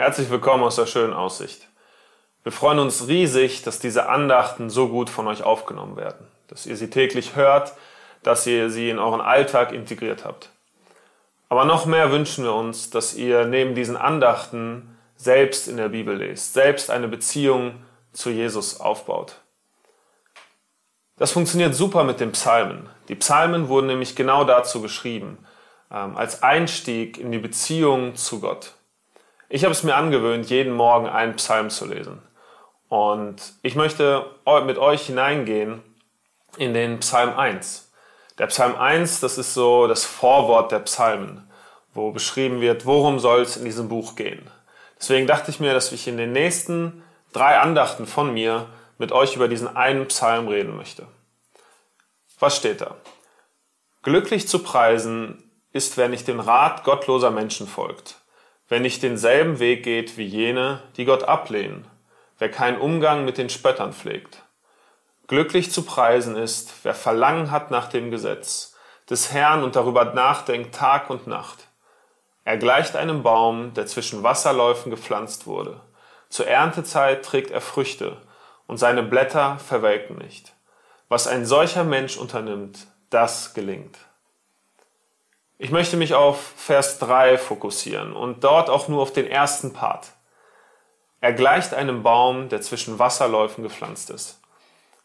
Herzlich willkommen aus der schönen Aussicht. Wir freuen uns riesig, dass diese Andachten so gut von euch aufgenommen werden, dass ihr sie täglich hört, dass ihr sie in euren Alltag integriert habt. Aber noch mehr wünschen wir uns, dass ihr neben diesen Andachten selbst in der Bibel lest, selbst eine Beziehung zu Jesus aufbaut. Das funktioniert super mit den Psalmen. Die Psalmen wurden nämlich genau dazu geschrieben, ähm, als Einstieg in die Beziehung zu Gott. Ich habe es mir angewöhnt, jeden Morgen einen Psalm zu lesen. Und ich möchte mit euch hineingehen in den Psalm 1. Der Psalm 1, das ist so das Vorwort der Psalmen, wo beschrieben wird, worum soll es in diesem Buch gehen. Deswegen dachte ich mir, dass ich in den nächsten drei Andachten von mir mit euch über diesen einen Psalm reden möchte. Was steht da? Glücklich zu preisen ist, wer nicht dem Rat gottloser Menschen folgt wer nicht denselben Weg geht wie jene, die Gott ablehnen, wer keinen Umgang mit den Spöttern pflegt. Glücklich zu preisen ist, wer Verlangen hat nach dem Gesetz des Herrn und darüber nachdenkt Tag und Nacht. Er gleicht einem Baum, der zwischen Wasserläufen gepflanzt wurde. Zur Erntezeit trägt er Früchte, und seine Blätter verwelken nicht. Was ein solcher Mensch unternimmt, das gelingt. Ich möchte mich auf Vers 3 fokussieren und dort auch nur auf den ersten Part. Er gleicht einem Baum, der zwischen Wasserläufen gepflanzt ist.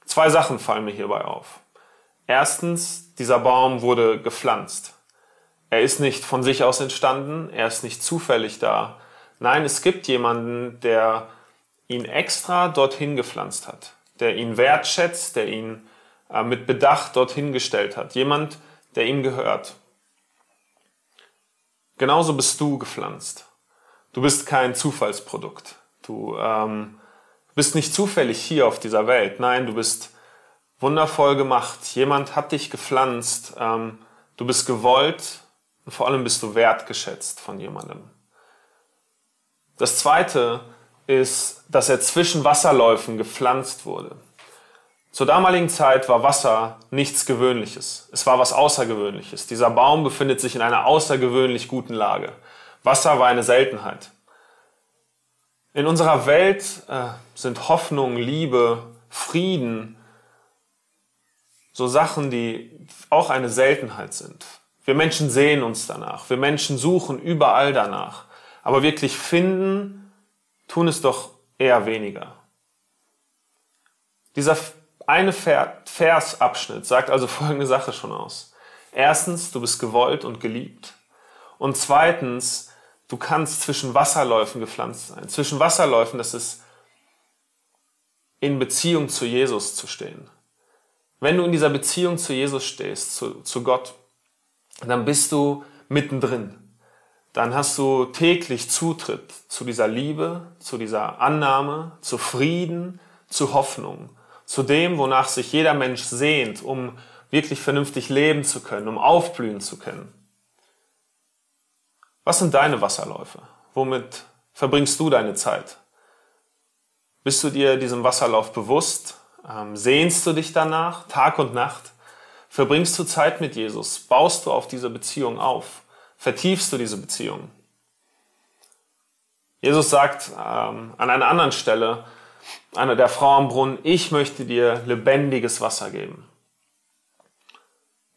Zwei Sachen fallen mir hierbei auf. Erstens, dieser Baum wurde gepflanzt. Er ist nicht von sich aus entstanden, er ist nicht zufällig da. Nein, es gibt jemanden, der ihn extra dorthin gepflanzt hat, der ihn wertschätzt, der ihn äh, mit Bedacht dorthin gestellt hat. Jemand, der ihm gehört. Genauso bist du gepflanzt. Du bist kein Zufallsprodukt. Du ähm, bist nicht zufällig hier auf dieser Welt. Nein, du bist wundervoll gemacht. Jemand hat dich gepflanzt. Ähm, du bist gewollt und vor allem bist du wertgeschätzt von jemandem. Das zweite ist, dass er zwischen Wasserläufen gepflanzt wurde. Zur damaligen Zeit war Wasser nichts Gewöhnliches. Es war was Außergewöhnliches. Dieser Baum befindet sich in einer außergewöhnlich guten Lage. Wasser war eine Seltenheit. In unserer Welt äh, sind Hoffnung, Liebe, Frieden so Sachen, die auch eine Seltenheit sind. Wir Menschen sehen uns danach. Wir Menschen suchen überall danach. Aber wirklich finden, tun es doch eher weniger. Dieser eine Versabschnitt sagt also folgende Sache schon aus. Erstens, du bist gewollt und geliebt. Und zweitens, du kannst zwischen Wasserläufen gepflanzt sein. Zwischen Wasserläufen, das ist in Beziehung zu Jesus zu stehen. Wenn du in dieser Beziehung zu Jesus stehst, zu, zu Gott, dann bist du mittendrin. Dann hast du täglich Zutritt zu dieser Liebe, zu dieser Annahme, zu Frieden, zu Hoffnung zu dem, wonach sich jeder Mensch sehnt, um wirklich vernünftig leben zu können, um aufblühen zu können. Was sind deine Wasserläufe? Womit verbringst du deine Zeit? Bist du dir diesem Wasserlauf bewusst? Ähm, sehnst du dich danach, Tag und Nacht? Verbringst du Zeit mit Jesus? Baust du auf diese Beziehung auf? Vertiefst du diese Beziehung? Jesus sagt ähm, an einer anderen Stelle, einer der Frau am Brunnen, ich möchte dir lebendiges Wasser geben.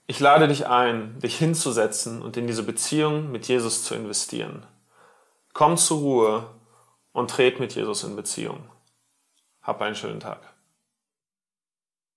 Ich lade dich ein, dich hinzusetzen und in diese Beziehung mit Jesus zu investieren. Komm zur Ruhe und tret mit Jesus in Beziehung. Hab einen schönen Tag.